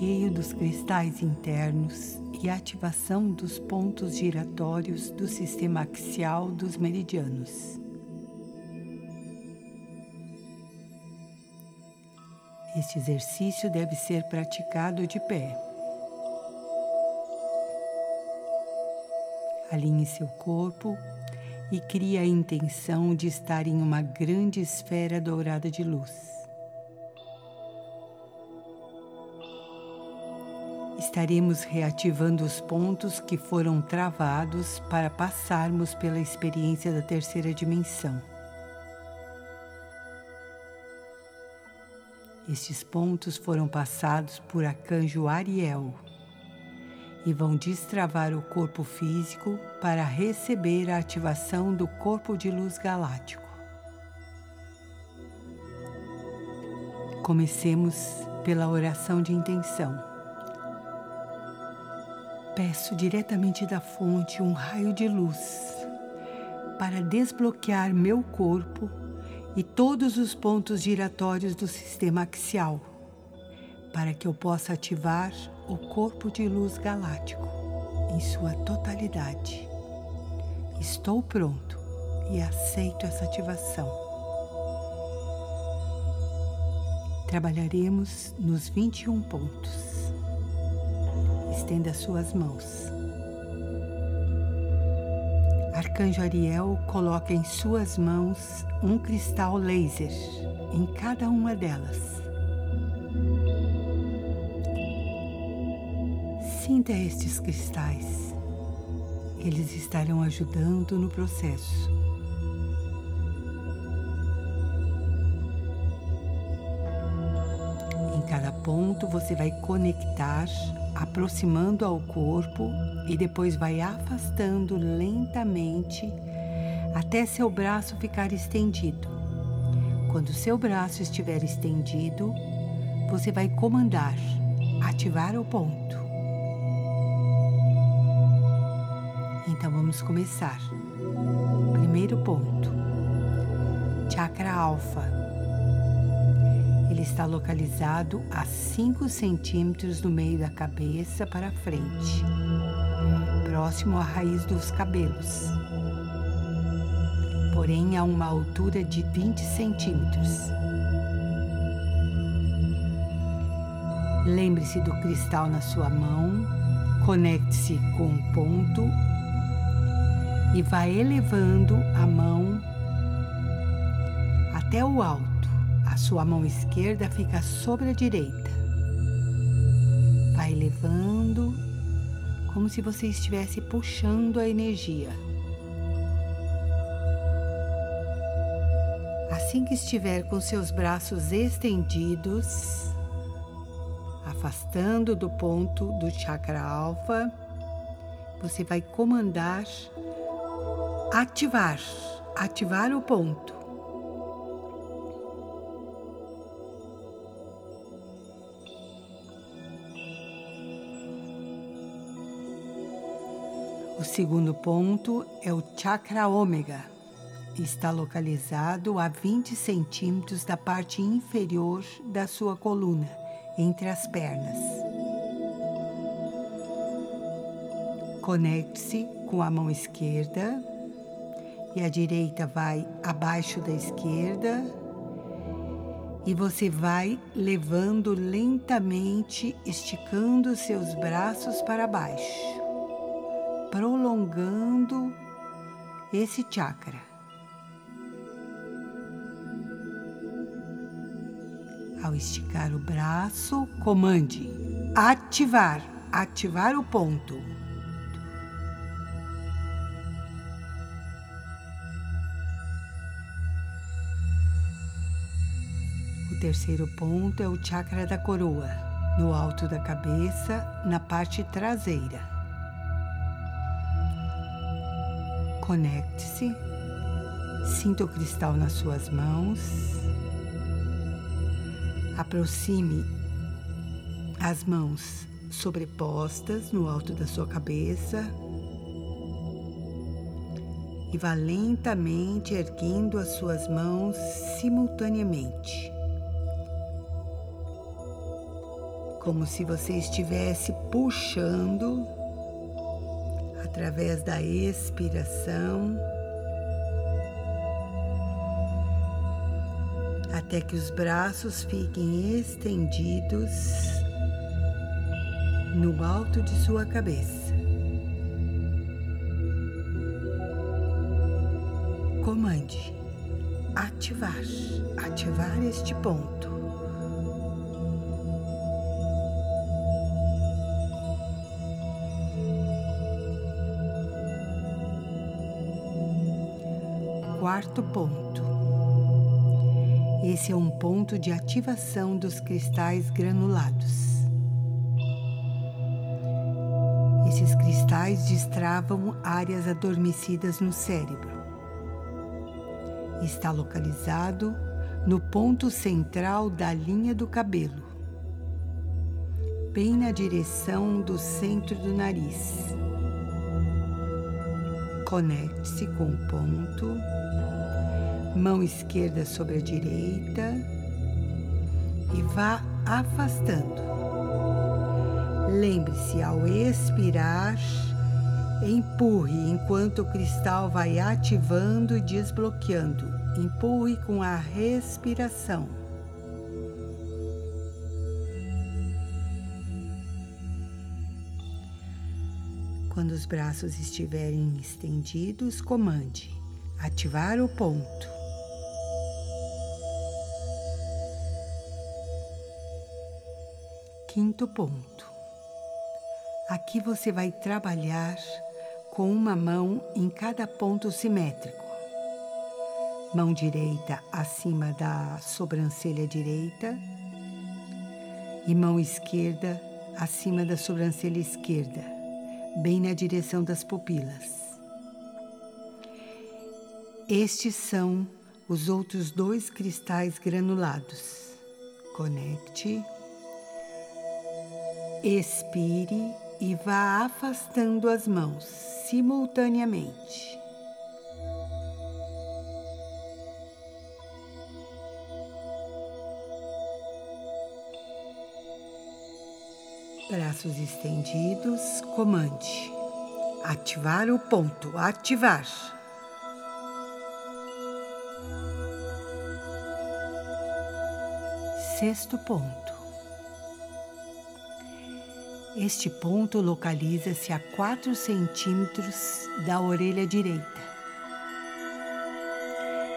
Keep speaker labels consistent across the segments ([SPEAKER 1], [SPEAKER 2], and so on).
[SPEAKER 1] desbloqueio dos cristais internos e ativação dos pontos giratórios do sistema axial dos meridianos. Este exercício deve ser praticado de pé. Alinhe seu corpo e crie a intenção de estar em uma grande esfera dourada de luz. Estaremos reativando os pontos que foram travados para passarmos pela experiência da terceira dimensão. Estes pontos foram passados por Arcanjo Ariel e vão destravar o corpo físico para receber a ativação do corpo de luz galáctico. Comecemos pela oração de intenção peço diretamente da fonte um raio de luz para desbloquear meu corpo e todos os pontos giratórios do sistema axial, para que eu possa ativar o corpo de luz galáctico em sua totalidade. Estou pronto e aceito essa ativação. Trabalharemos nos 21 pontos estenda suas mãos. Arcanjo Ariel coloca em suas mãos um cristal laser em cada uma delas. Sinta estes cristais. Eles estarão ajudando no processo. Em cada ponto você vai conectar aproximando ao corpo e depois vai afastando lentamente até seu braço ficar estendido. Quando seu braço estiver estendido, você vai comandar ativar o ponto. Então vamos começar. Primeiro ponto: chakra alfa ele está localizado a 5 centímetros do meio da cabeça para frente, próximo à raiz dos cabelos, porém a uma altura de 20 centímetros. Lembre-se do cristal na sua mão, conecte-se com o ponto e vá elevando a mão até o alto sua mão esquerda fica sobre a direita. Vai levando como se você estivesse puxando a energia. Assim que estiver com seus braços estendidos, afastando do ponto do chakra alfa, você vai comandar ativar, ativar o ponto. O segundo ponto é o chakra ômega. Está localizado a 20 centímetros da parte inferior da sua coluna, entre as pernas. Conecte-se com a mão esquerda e a direita vai abaixo da esquerda e você vai levando lentamente, esticando seus braços para baixo prolongando esse chakra. Ao esticar o braço, comande ativar, ativar o ponto. O terceiro ponto é o chakra da coroa, no alto da cabeça, na parte traseira. Conecte-se, sinta o cristal nas suas mãos, aproxime as mãos sobrepostas no alto da sua cabeça. E vá lentamente erguendo as suas mãos simultaneamente. como se você estivesse puxando através da expiração, até que os braços fiquem estendidos no alto de sua cabeça. Comande ativar, ativar este ponto. Quarto ponto. Esse é um ponto de ativação dos cristais granulados. Esses cristais destravam áreas adormecidas no cérebro. Está localizado no ponto central da linha do cabelo, bem na direção do centro do nariz. Conecte-se com o ponto mão esquerda sobre a direita e vá afastando. Lembre-se, ao expirar, empurre enquanto o cristal vai ativando e desbloqueando. Empurre com a respiração. Quando os braços estiverem estendidos, comande ativar o ponto. Quinto ponto. Aqui você vai trabalhar com uma mão em cada ponto simétrico. Mão direita acima da sobrancelha direita e mão esquerda acima da sobrancelha esquerda, bem na direção das pupilas. Estes são os outros dois cristais granulados. Conecte Expire e vá afastando as mãos simultaneamente. Braços estendidos, comande. Ativar o ponto, ativar. Sexto ponto. Este ponto localiza-se a 4 centímetros da orelha direita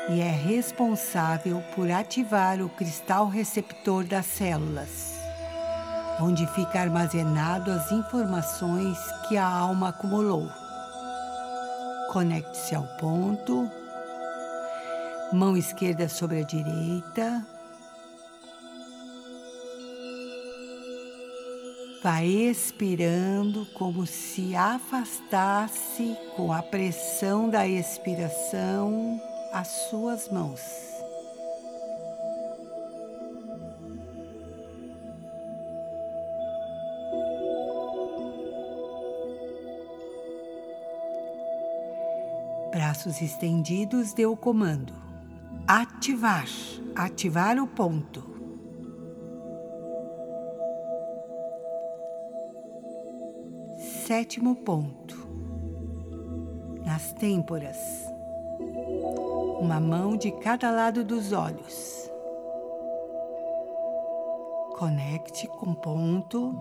[SPEAKER 1] e é responsável por ativar o cristal receptor das células, onde fica armazenado as informações que a alma acumulou. Conecte-se ao ponto, mão esquerda sobre a direita, Vai expirando como se afastasse com a pressão da expiração as suas mãos. Braços estendidos, deu o comando. Ativar, ativar o ponto. Sétimo ponto, nas têmporas, uma mão de cada lado dos olhos. Conecte com ponto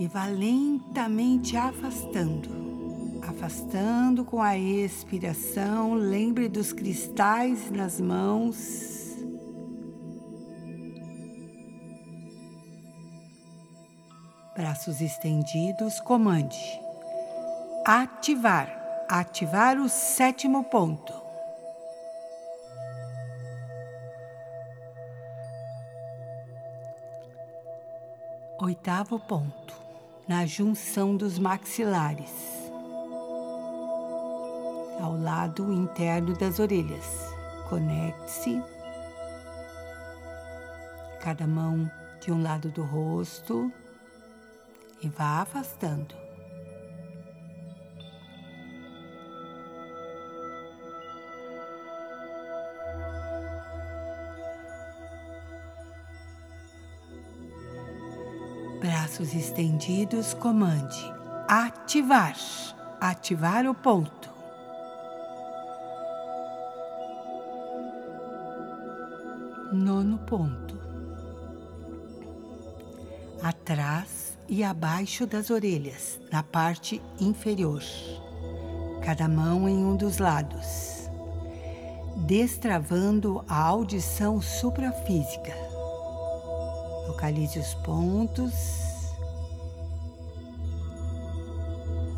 [SPEAKER 1] e vá lentamente afastando, afastando com a expiração. Lembre dos cristais nas mãos braços estendidos, comande. Ativar. Ativar o sétimo ponto. Oitavo ponto. Na junção dos maxilares. Ao lado interno das orelhas. Conecte-se. Cada mão de um lado do rosto e vá afastando. Braços estendidos, comande ativar, ativar o ponto. Nono ponto. E abaixo das orelhas, na parte inferior. Cada mão em um dos lados. Destravando a audição suprafísica. Localize os pontos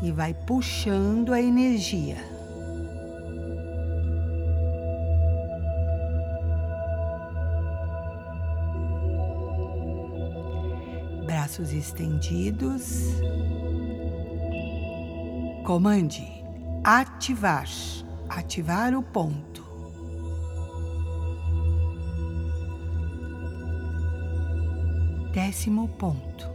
[SPEAKER 1] e vai puxando a energia. Braços estendidos. Comande ativar, ativar o ponto. Décimo ponto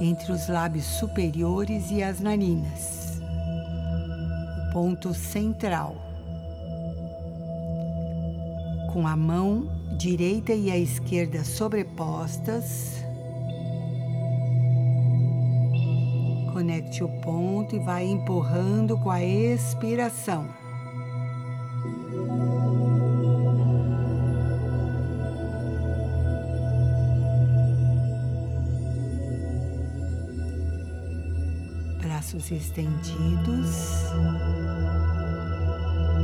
[SPEAKER 1] entre os lábios superiores e as narinas. O ponto central. Com a mão direita e a esquerda sobrepostas, conecte o ponto e vai empurrando com a expiração. braços estendidos.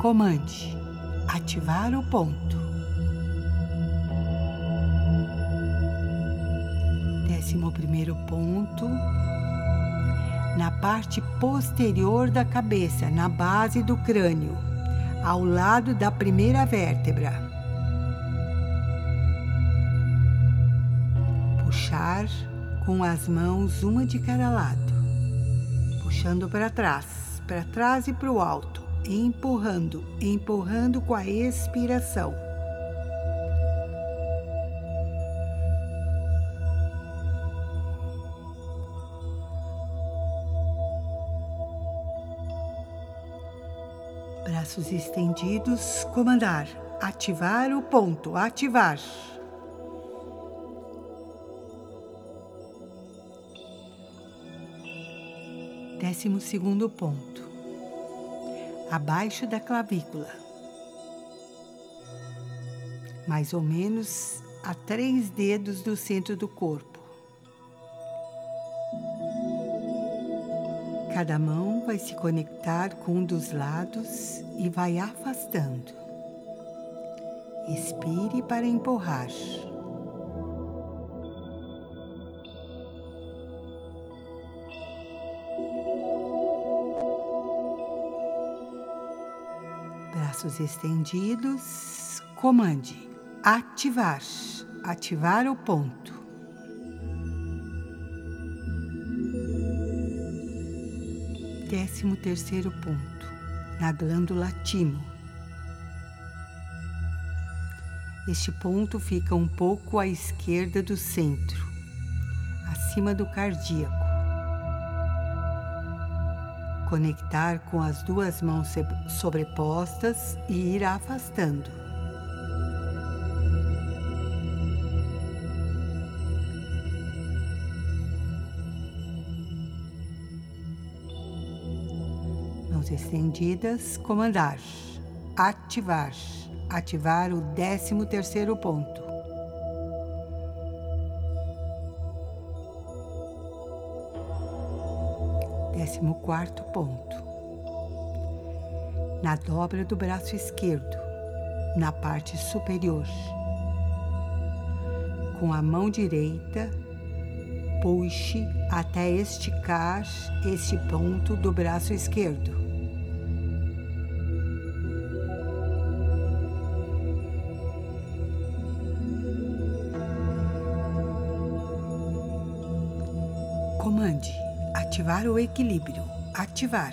[SPEAKER 1] Comande ativar o ponto. Primeiro ponto. Na parte posterior da cabeça, na base do crânio, ao lado da primeira vértebra. Puxar com as mãos uma de cada lado puxando para trás, para trás e para o alto, empurrando, empurrando com a expiração. Braços estendidos, comandar, ativar o ponto, ativar. Décimo segundo ponto. Abaixo da clavícula. Mais ou menos a três dedos do centro do corpo. Cada mão vai se conectar com um dos lados e vai afastando. Expire para empurrar. braços estendidos, comande ativar, ativar o ponto. Décimo terceiro ponto, na glândula timo. Este ponto fica um pouco à esquerda do centro, acima do cardíaco conectar com as duas mãos sobrepostas e ir afastando. Estendidas, comandar, ativar, ativar o décimo terceiro ponto. Décimo quarto ponto. Na dobra do braço esquerdo, na parte superior. Com a mão direita, puxe até esticar este ponto do braço esquerdo. Comande Ativar o equilíbrio. Ativar.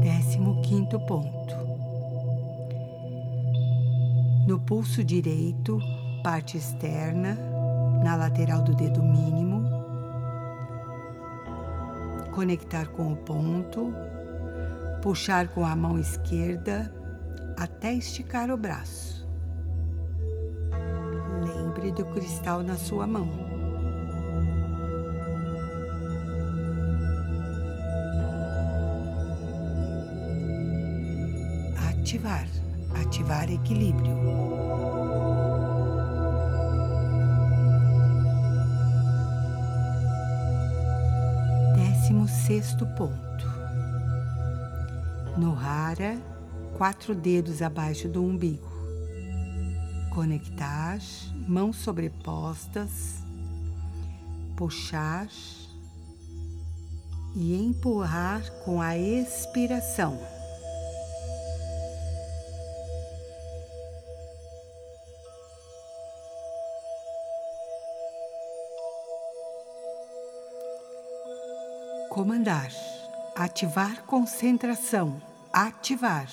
[SPEAKER 1] Décimo quinto ponto. No pulso direito, parte externa, na lateral do dedo mínimo. Conectar com o ponto. Puxar com a mão esquerda até esticar o braço. Do cristal na sua mão. Ativar, ativar equilíbrio. Décimo sexto ponto. No Hara, quatro dedos abaixo do umbigo. Conectar, mãos sobrepostas, puxar e empurrar com a expiração. Comandar, ativar concentração, ativar.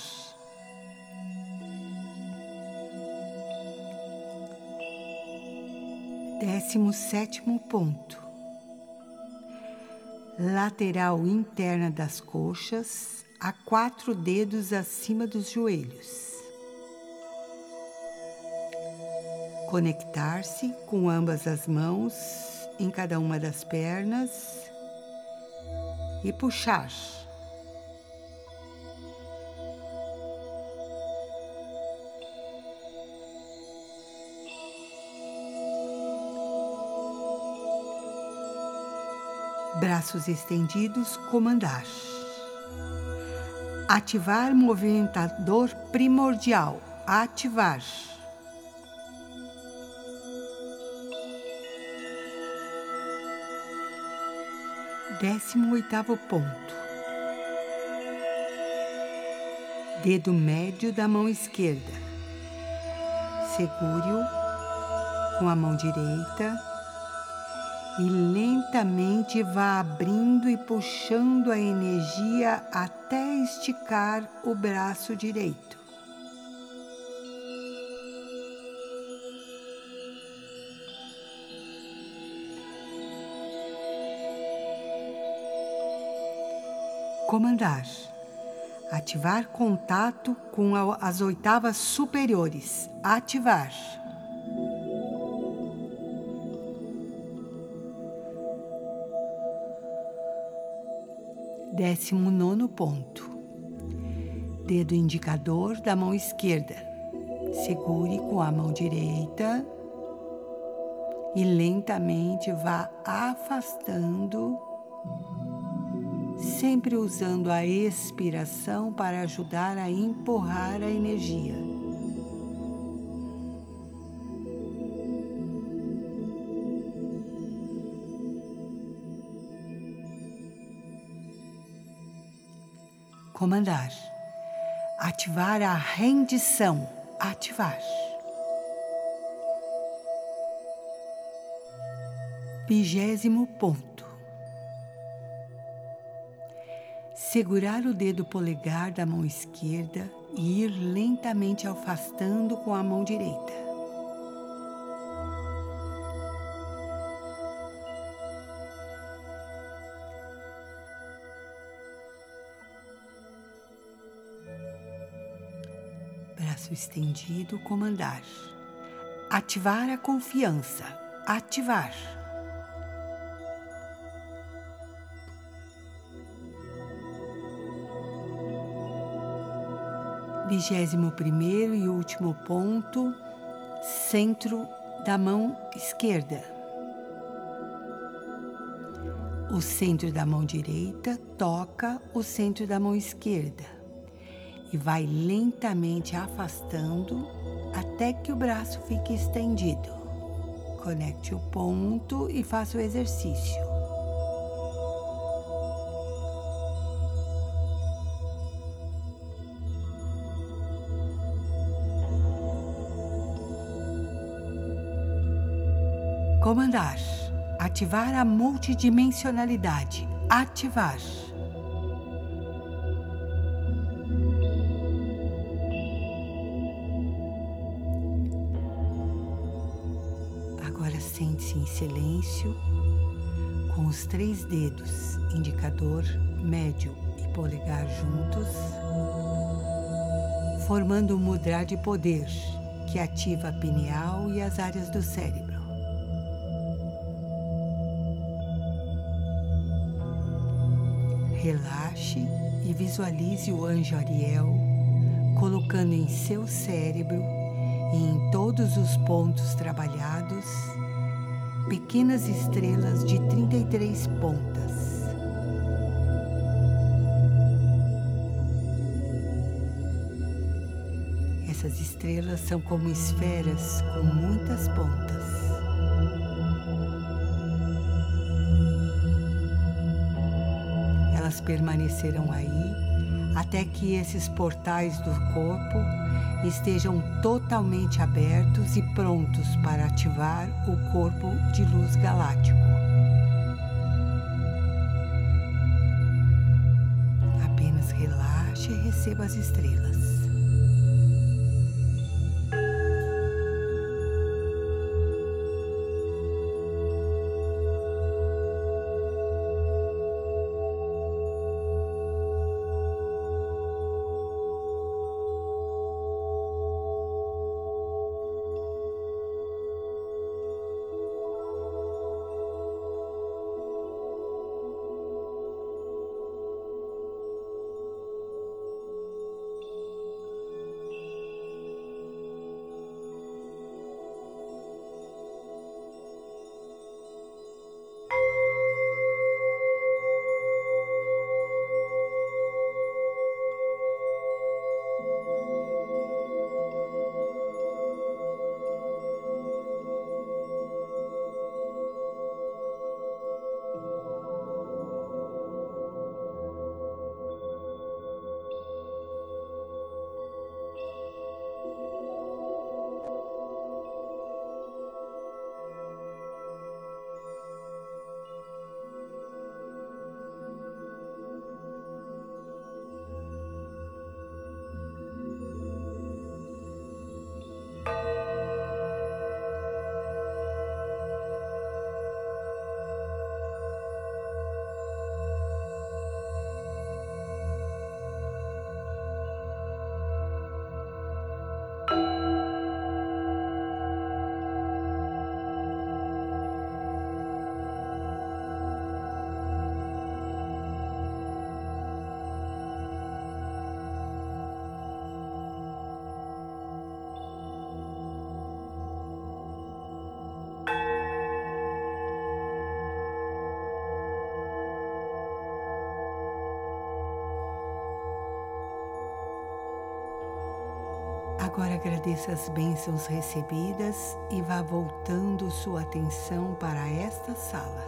[SPEAKER 1] Décimo sétimo ponto. Lateral interna das coxas, a quatro dedos acima dos joelhos. Conectar-se com ambas as mãos em cada uma das pernas e puxar. Braços estendidos, comandar. Ativar movimentador primordial. Ativar. Décimo oitavo ponto. Dedo médio da mão esquerda. Segure-o com a mão direita e lentamente vá abrindo e puxando a energia até esticar o braço direito. Comandar. Ativar contato com as oitavas superiores. Ativar. Décimo nono ponto. Dedo indicador da mão esquerda. Segure com a mão direita e lentamente vá afastando sempre usando a expiração para ajudar a empurrar a energia. Comandar. Ativar a rendição. Ativar. Vigésimo ponto. segurar o dedo polegar da mão esquerda e ir lentamente afastando com a mão direita. Estendido, comandar. Ativar a confiança. Ativar. Vigésimo primeiro e último ponto, centro da mão esquerda. O centro da mão direita toca o centro da mão esquerda e vai lentamente afastando até que o braço fique estendido. Conecte o ponto e faça o exercício. Comandar. Ativar a multidimensionalidade. Ativar. Sente-se em silêncio, com os três dedos, indicador, médio e polegar juntos. formando um mudra de poder que ativa a pineal e as áreas do cérebro. Relaxe e visualize o anjo Ariel colocando em seu cérebro e em todos os pontos trabalhados pequenas estrelas de 33 pontas. Essas estrelas são como esferas com muitas pontas. Elas permanecerão aí até que esses portais do corpo estejam totalmente abertos e prontos para ativar o corpo de luz galáctico. Apenas relaxe e receba as estrelas. Agradeça as bênçãos recebidas e vá voltando sua atenção para esta sala.